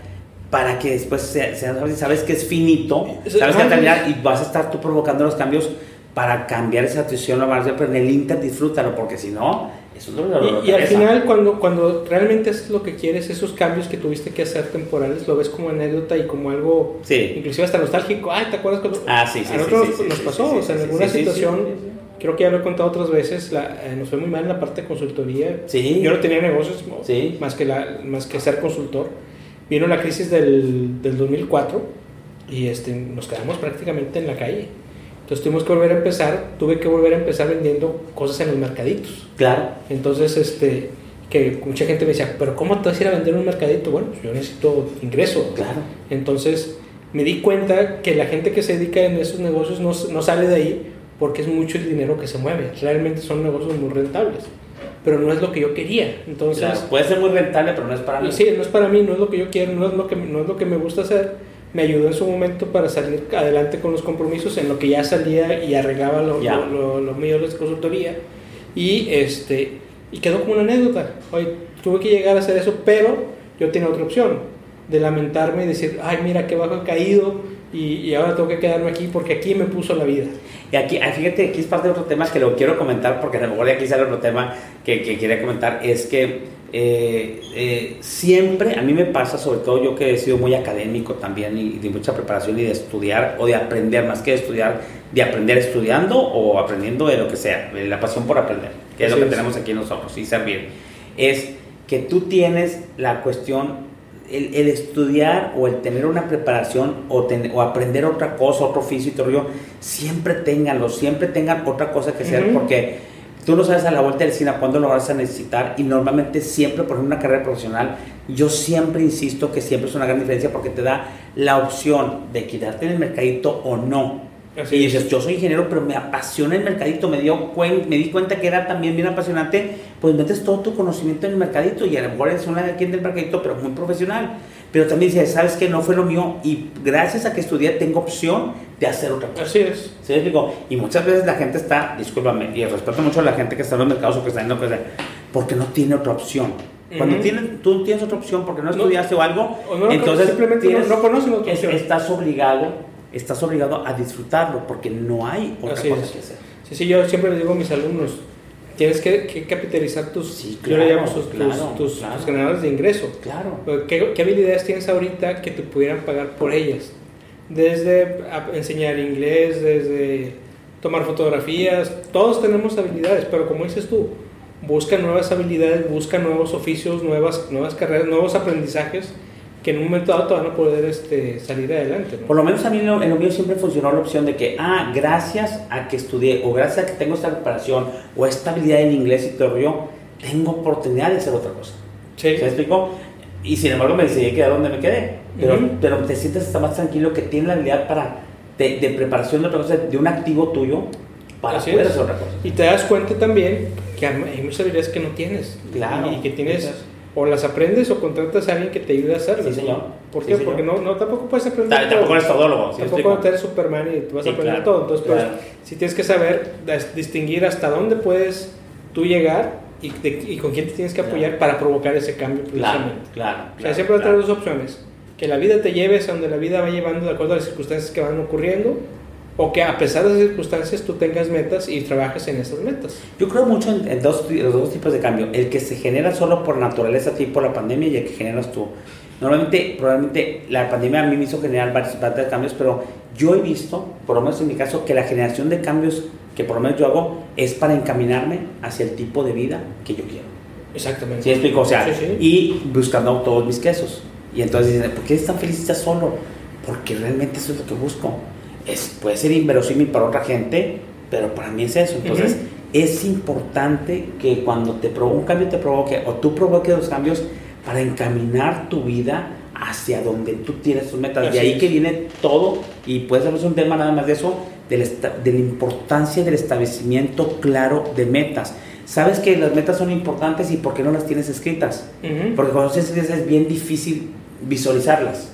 S2: para que después sea, sea- sabes que es finito, sabes que va a terminar y vas a estar tú provocando los cambios para cambiar esa situación. Pero en el Inter disfrútalo, porque si no, es
S1: Y, y al final, cuando, cuando realmente es lo que quieres, esos cambios que tuviste que hacer temporales, lo ves como anécdota y como algo,
S2: Sí.
S1: inclusive hasta nostálgico. Ay, ¿te acuerdas cuando
S2: Ah, sí, sí,
S1: a nosotros nos pasó? o sea, en alguna situación, creo que ya lo he contado otras veces, la, eh, nos fue muy mal en la parte de consultoría.
S2: Sí.
S1: Yo no tenía negocios
S2: Sí.
S1: más, que la, más que ser consultor. Vino la crisis del, del 2004 y este, nos quedamos prácticamente en la calle. Entonces tuvimos que volver a empezar, tuve que volver a empezar vendiendo cosas en los mercaditos.
S2: Claro.
S1: Entonces, este, que mucha gente me decía, pero ¿cómo te vas a ir a vender un mercadito? Bueno, pues yo necesito ingreso.
S2: Claro.
S1: Entonces, me di cuenta que la gente que se dedica en esos negocios no, no sale de ahí porque es mucho el dinero que se mueve. Realmente son negocios muy rentables, pero no es lo que yo quería. Entonces,
S2: Claro. Puede ser muy rentable, pero no es para mí.
S1: sí, no es para mí, no es lo que yo quiero, no es lo que, no es lo que me gusta hacer. Me ayudó en su momento para salir adelante con los compromisos en lo que ya salía y arreglaba lo,
S2: Ya.
S1: lo, lo- lo mío de la consultoría. Y, este, y quedó como una anécdota. Hoy tuve que llegar a hacer eso, pero yo tenía otra opción de lamentarme y decir, ay, mira qué bajo he caído y, y ahora tengo que quedarme aquí porque aquí me puso la vida.
S2: Y aquí, ah, fíjate, aquí es parte de otro tema que lo quiero comentar, porque a lo mejor de aquí sale otro tema que, que quería comentar, es que eh, eh, siempre, a mí me pasa, sobre todo yo que he sido muy académico también y de mucha preparación y de estudiar o de aprender, más que de estudiar, de aprender estudiando o aprendiendo de lo que sea, la pasión por aprender, que es lo que tenemos aquí nosotros, y servir, es que tú tienes la cuestión el, el estudiar o el tener una preparación o, ten- o aprender otra cosa, otro oficio y todo siempre ténganlo, siempre tengan otra cosa que hacer porque tú no sabes a la vuelta del cine cuándo lo vas a necesitar y normalmente siempre por ejemplo, una carrera profesional, yo siempre insisto que siempre es una gran diferencia porque te da la opción de quedarte en el mercadito o no.
S1: Así
S2: y
S1: es.
S2: dices, yo soy ingeniero, pero me apasiona el mercadito, me, dio me di cuenta que era también bien apasionante, pues metes todo tu conocimiento en el mercadito y a lo mejor eres una quien del mercadito, pero muy profesional. Pero también dices, sabes que no fue lo mío y gracias a que estudié tengo opción de hacer otra cosa.
S1: Así es.
S2: ¿Sí explico? Y muchas veces la gente está, discúlpame, y respeto mucho a la gente que está en los mercados o que está en lo que sea, porque no tiene otra opción. Cuando tienes, tú tienes otra opción porque no
S1: No.
S2: estudiaste o algo,
S1: O no
S2: entonces
S1: simplemente no-
S2: tienes-
S1: no conocen otra opción.
S2: estás obligado, estás obligado a disfrutarlo porque no hay otra
S1: Así
S2: cosa
S1: es.
S2: que hacer.
S1: Sí, sí, yo siempre les digo a mis alumnos, tienes que, que capitalizar tus,
S2: Sí,
S1: yo le
S2: claro,
S1: llamo tus, tus-
S2: claro,
S1: tus-
S2: claro.
S1: tus ganadores de ingreso.
S2: Claro.
S1: ¿Qué, qué habilidades tienes ahorita que te pudieran pagar por ellas? Desde enseñar inglés, desde tomar fotografías, todos tenemos habilidades, pero como dices tú, busca nuevas habilidades, busca nuevos oficios, nuevas, nuevas carreras, nuevos aprendizajes que en un momento dado te van a poder este, salir adelante. ¿no?
S2: Por lo menos a mí en lo, en lo mío siempre funcionó la opción de que, ah, gracias a que estudié o gracias a que tengo esta preparación o esta habilidad en inglés y todo yo, tengo oportunidad de hacer otra cosa.
S1: Sí.
S2: ¿Se explicó? Y sin embargo me decidí quedar donde me quedé. Pero,
S1: Ujú.
S2: pero te sientes hasta más tranquilo que tienes la habilidad para, de, de preparación de otra cosa, de un activo tuyo para
S1: Así
S2: poder
S1: es.
S2: hacer otra cosa.
S1: Y te das cuenta también que hay muchas habilidades que no tienes.
S2: Claro.
S1: Y que tienes. O las aprendes o contratas a alguien que te ayude a hacerlas.
S2: Sí, señor.
S1: ¿Por
S2: Sí,
S1: qué?
S2: señor.
S1: Porque no, no, tampoco puedes aprender
S2: Ta- Tampoco
S1: todo.
S2: eres todólogo. ¿sí me
S1: Tampoco eres Superman y tú vas
S2: Sí,
S1: a aprender
S2: claro,
S1: todo. Entonces, pues,
S2: claro.
S1: sí tienes que saber distinguir hasta dónde puedes tú llegar y, de- y con quién te tienes que
S2: Claro.
S1: apoyar para provocar ese cambio
S2: Claro,
S1: precisamente.
S2: claro.
S1: O sea,
S2: claro,
S1: siempre vas a
S2: claro.
S1: tener dos opciones. Que la vida te lleve a donde la vida va llevando de acuerdo a las circunstancias que van ocurriendo o que a pesar de las circunstancias tú tengas metas y trabajes en esas metas.
S2: Yo creo mucho en, dos, los dos tipos de cambio, el que se genera solo por naturaleza, tipo la pandemia, y el que generas tú. Normalmente, probablemente la pandemia a mí me hizo generar varios, varios cambios, pero yo he visto, por lo menos en mi caso, que la generación de cambios que por lo menos yo hago es para encaminarme hacia el tipo de vida que yo quiero.
S1: Exactamente.
S2: ¿Sí explico? O sea, y buscando todos mis quesos. Y entonces dicen, ¿por qué eres tan feliz ya solo? Porque realmente eso es lo que busco. Es, puede ser inverosímil para otra gente, pero para mí es eso. Entonces, es importante que cuando te un cambio te provoque o tú provoques los cambios para encaminar tu vida hacia donde tú tienes tus metas. de ahí que viene todo, y puede ser un tema nada más de eso, de la, importancia del establecimiento claro de metas. Sabes que las metas son importantes y por qué no las tienes escritas. Porque cuando tienes escritas es bien difícil visualizarlas.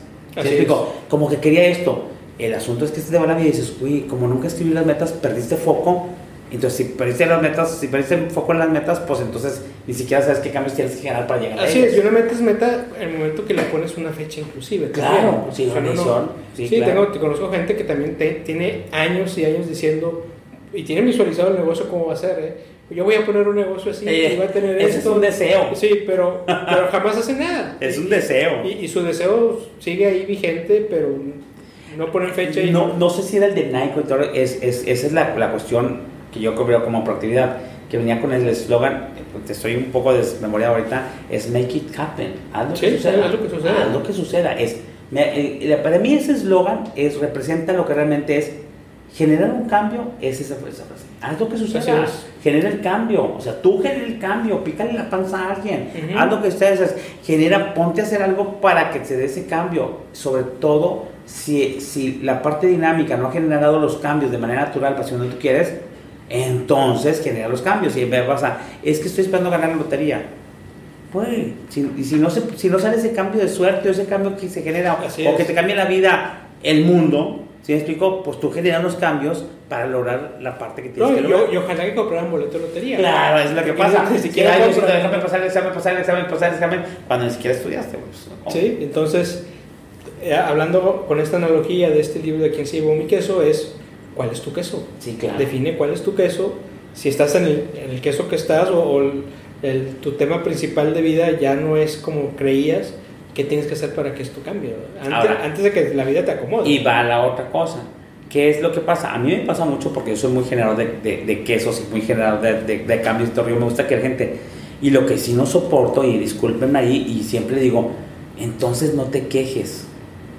S2: Como que quería esto. El asunto es que te va la vida y dices, uy, como nunca escribí las metas, perdiste foco entonces, si perdiste las metas, si perdiste foco en las metas, pues entonces ni siquiera sabes qué cambios tienes que generar para llegar
S1: a Así es, y una meta es meta en el momento que le pones una fecha inclusive.
S2: Claro, sí, una misión.
S1: Sí, tengo, te conozco gente que también tiene años y años diciendo, y tiene visualizado el negocio cómo va a ser, ¿eh? Yo voy a poner un negocio así y va a tener
S2: Ese es un deseo.
S1: Sí, pero, pero jamás hace nada.
S2: es un deseo.
S1: Y, su deseo sigue ahí vigente, pero no ponen fecha. Y
S2: no, no sé si era el de Nike, es, es, esa es la, la cuestión que yo veo como proactividad, que venía con el eslogan, te estoy un poco desmemoriado ahorita, es make it happen, haz lo que suceda, haz lo que suceda. Haz lo que suceda. Es, para mí ese eslogan es, representa lo que realmente es generar un cambio, es esa frase. Haz lo que suceda, genera el cambio, o sea, tú genera el cambio, pícale la panza a alguien, haz lo que ustedes genera, ponte a hacer algo para que se dé ese cambio, sobre todo si, si la parte dinámica no ha generado los cambios de manera natural para si no tú quieres, entonces genera los cambios y me pasa, es que estoy esperando ganar la lotería. Pues, si, y si no, se, si no sale ese cambio de suerte o ese cambio que se genera o que te cambia la vida, el mundo, si me explico? Pues tú generas los cambios para lograr la parte que tienes que lograr.
S1: Y, ojalá que compraran boleto de lotería.
S2: Claro, es lo que pasa. Ni siquiera hay déjame pasar el examen, pasar el examen, pasar el examen, cuando ni siquiera estudiaste. Pues,
S1: sí, entonces, hablando con esta analogía de este libro de quien se llevó mi queso, es cuál es tu queso.
S2: Sí, claro.
S1: Define cuál es tu queso. Si estás en el, queso que estás o, el, tu tema principal de vida ya no es como creías, ¿qué tienes que hacer para que esto cambie? Antes, antes de que la vida te acomode.
S2: Y va a la otra cosa. ¿Qué es lo que pasa? A mí me pasa mucho porque yo soy muy generador de, de, quesos y muy generador de, de, cambios. Yo me gusta que la gente... Y lo que sí no soporto, y discúlpenme ahí, y siempre digo, entonces no te quejes.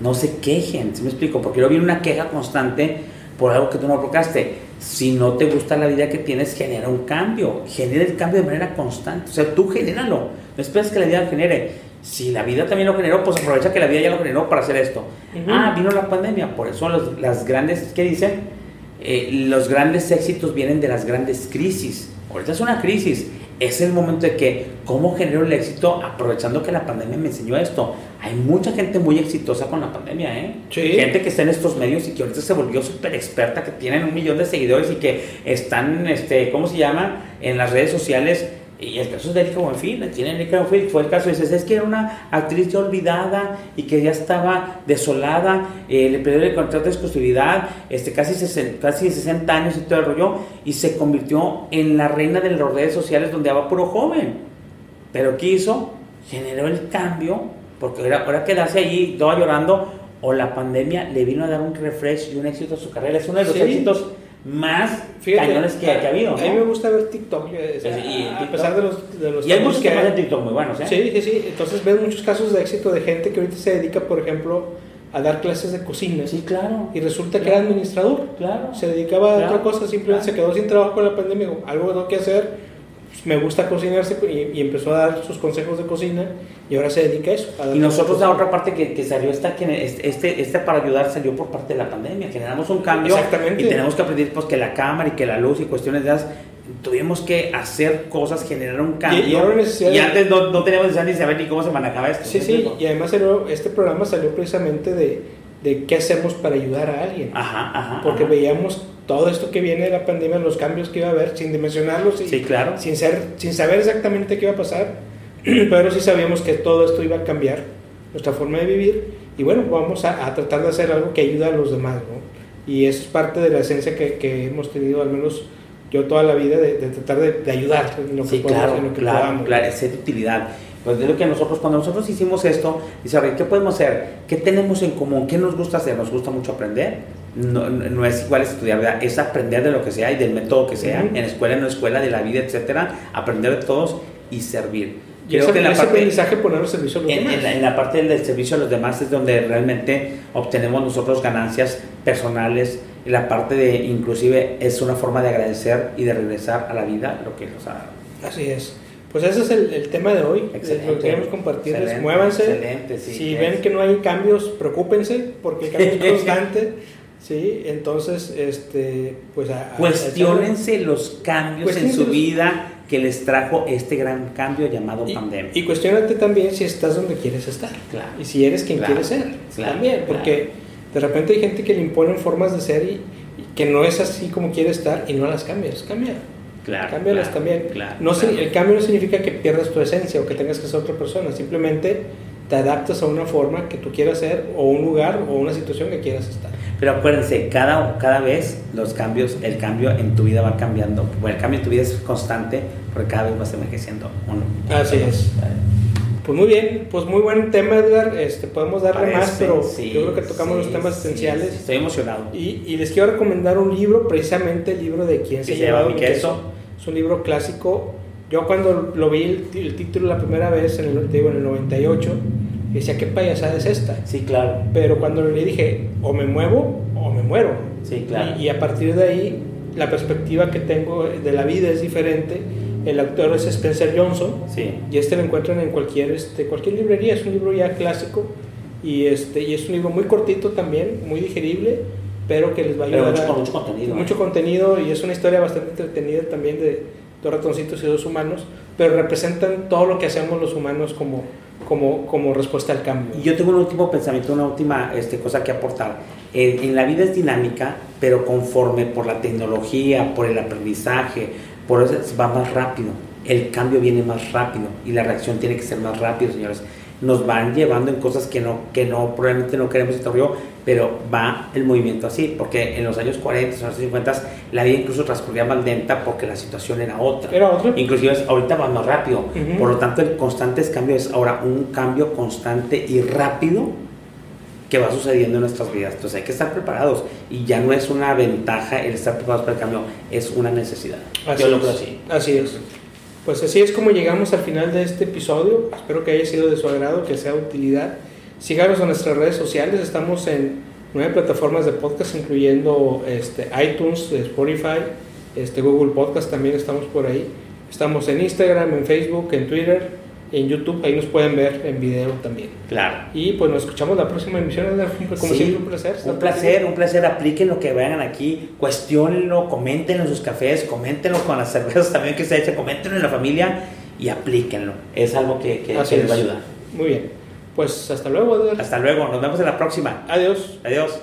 S2: No se quejen, ¿sí me explico? Porque yo vi una queja constante por algo que tú no provocaste. Si no te gusta la vida que tienes, genera un cambio. Genera el cambio de manera constante. O sea, tú genéralo. No esperes que la vida genere. Si la vida también lo generó, pues aprovecha que la vida ya lo generó para hacer esto. Ah, vino la pandemia. Por eso los, las grandes, ¿qué dicen? Eh, los grandes éxitos vienen de las grandes crisis. Ahorita es una crisis es el momento de que, ¿cómo genero el éxito aprovechando que la pandemia me enseñó esto? Hay mucha gente muy exitosa con la pandemia, ¿eh? Gente que está en estos medios y que ahorita se volvió súper experta, que tienen un millón de seguidores y que están, este, ¿cómo se llama? En las redes sociales y el caso de Erika Buenfil, tiene Erika Buenfil, fue el caso, dices, es que era una actriz ya olvidada y que ya estaba desolada, eh, le perdió el contrato de exclusividad, este, casi, 60, casi 60 años y todo el rollo, y se convirtió en la reina de las redes sociales donde había puro joven. Pero ¿qué hizo? Generó el cambio, porque ahora, ahora quedarse allí toda llorando, o la pandemia le vino a dar un refresh y un éxito a su carrera. Es uno de los éxitos más cañones que, ha habido.
S1: A mí me gusta ver TikTok, y, a pesar de los, de los
S2: Y hay muchos que hacen TikTok muy buenos, ¿eh?
S1: Sí, sí, sí. Entonces ves muchos casos de éxito de gente que ahorita se dedica, por ejemplo, a dar clases de cocina.
S2: Sí, claro.
S1: Y resulta que era administrador.
S2: Claro.
S1: Se dedicaba a otra cosa, simplemente se quedó sin trabajo con la pandemia. Algo tengo que hacer me gusta cocinarse y, empezó a dar sus consejos de cocina y ahora se dedica a eso.
S2: y nosotros la otra parte que, que salió esta, que este, este para ayudar salió por parte de la pandemia, generamos un cambio
S1: Exactamente.
S2: y tenemos que aprender pues, que la cámara y que la luz y cuestiones de esas tuvimos que hacer cosas, generar un cambio. Y, y antes no, no, teníamos necesidad ni saber ni cómo se manejaba esto.
S1: Sí, sí, y además este programa salió precisamente de, de qué hacemos para ayudar a alguien.
S2: Ajá, ajá.
S1: Porque veíamos todo esto que viene de la pandemia, los cambios que iba a haber, sin dimensionarlos y
S2: sí, claro.
S1: sin, ser, sin saber exactamente qué iba a pasar, pero sí sabíamos que todo esto iba a cambiar nuestra forma de vivir y bueno, vamos a, tratar de hacer algo que ayude a los demás, ¿no? Y eso es parte de la esencia que, que hemos tenido, al menos yo toda la vida, de, de tratar de, de, ayudar en lo que,
S2: sí, claro,
S1: en lo que
S2: claro,
S1: podamos.
S2: claro, ser utilidad. Pues de lo que nosotros, cuando nosotros hicimos esto, dice, ¿qué podemos hacer? ¿Qué tenemos en común? ¿Qué nos gusta hacer? ¿Nos gusta mucho aprender? No, no es igual estudiar, ¿verdad? Es aprender de lo que sea y del método que sea,
S1: Ujú.
S2: en escuela, en no escuela, de la vida, etcétera, aprender de todos y servir.
S1: Y ese,
S2: en la
S1: ese
S2: parte-
S1: aprendizaje ponerlo al servicio a los
S2: en,
S1: demás.
S2: en la, en la parte del servicio a los demás es donde realmente obtenemos nosotros ganancias personales. Y la parte de, inclusive, es una forma de agradecer y de regresar a la vida lo que nos ha dado.
S1: Así es. Pues ese es el, el tema de hoy,
S2: Excelente.
S1: lo que queremos compartirles. Muévanse.
S2: excelente, sí,
S1: si
S2: es.
S1: ven que no hay cambios, preocúpense, porque el cambio es constante. ¿Sí? Entonces, este, pues... a- a-
S2: Cuestiónense los cambios en su vida que les trajo este gran cambio llamado
S1: Y,
S2: pandemia.
S1: y cuestionate también si estás donde quieres estar.
S2: Claro.
S1: Y si eres quien
S2: Claro,
S1: quieres ser.
S2: claro,
S1: también. Porque de repente hay gente que le imponen formas de ser y, y que no es así como quiere estar y no las cambias. Cambia.
S2: claro,
S1: Cámbialas también.
S2: claro,
S1: no el cambio no significa que pierdas tu esencia o que tengas que ser otra persona. Simplemente te adaptas a una forma que tú quieras ser o un lugar o una situación que quieras estar.
S2: Pero acuérdense, cada, cada vez los cambios, el cambio en tu vida va cambiando. Bueno, el cambio en tu vida es constante porque cada vez vas envejeciendo uno.
S1: Así es. Pues muy bien, pues muy buen tema Edgar. Este, podemos darle más,
S2: Parece,
S1: pero
S2: sí,
S1: yo creo que tocamos
S2: sí,
S1: los temas esenciales.
S2: sí, estoy emocionado.
S1: Y, y les quiero recomendar un libro, precisamente el libro de quién se,
S2: se
S1: llevaba
S2: Mi queso.
S1: queso. Es un libro clásico. Yo cuando lo vi el, el título la primera vez, en el, te digo, en el 98, decía, ¿qué payasada es esta?
S2: Sí, claro.
S1: Pero cuando lo leí dije, o me muevo o me muero.
S2: Sí, claro.
S1: Y, y a partir de ahí, la perspectiva que tengo de la vida es diferente. El autor es Spencer Johnson.
S2: Sí.
S1: Y este lo encuentran en cualquier, este, cualquier librería, es un libro ya clásico y, este, y es un libro muy cortito también, muy digerible, pero que les va a ayudar
S2: mucho,
S1: a-
S2: mucho contenido.
S1: mucho contenido y es una historia bastante entretenida también de dos ratoncitos y dos humanos, pero representan todo lo que hacemos los humanos como, como, como respuesta al cambio.
S2: Y yo tengo un último pensamiento, una última este, cosa que aportar. Eh, en la vida es dinámica, pero conforme por la tecnología, por el aprendizaje, por eso va más rápido. El cambio viene más rápido y la reacción tiene que ser más rápido, señores. Nos van llevando en cosas que no, que no probablemente no queremos rollo, pero va el movimiento así, porque en los años 40, en los años 50, la vida incluso transcurría más lenta porque la situación era otra.
S1: Era otro.
S2: Inclusive ahorita va más rápido.
S1: Ujú.
S2: Por lo tanto, el constante cambio es ahora un cambio constante y rápido que va sucediendo en nuestras vidas. Entonces hay que estar preparados. Y ya no es una ventaja el estar preparados para el cambio, es una necesidad.
S1: Así
S2: Yo lo creo así.
S1: Así es. Pues así es como llegamos al final de este episodio. Espero que haya sido de su agrado, que sea de utilidad. Síganos en nuestras redes sociales. Estamos en nueve plataformas de podcast, incluyendo este, iTunes, Spotify, este, Google Podcast. También estamos por ahí. Estamos en Instagram, en Facebook, en Twitter, en YouTube. Ahí nos pueden ver en video también.
S2: Claro.
S1: Y pues nos escuchamos la próxima emisión. Como
S2: Sí,
S1: siempre, un placer.
S2: Un placer, un placer. Apliquen lo que vean aquí, cuestionenlo, coméntenlo en sus cafés, coméntenlo con las cervezas también que se echa, coméntenlo en la familia y aplíquenlo. Es algo que, que, que les va a ayudar.
S1: Muy bien. Pues hasta luego, Edgar.
S2: Hasta luego, nos vemos en la próxima.
S1: Adiós.
S2: Adiós.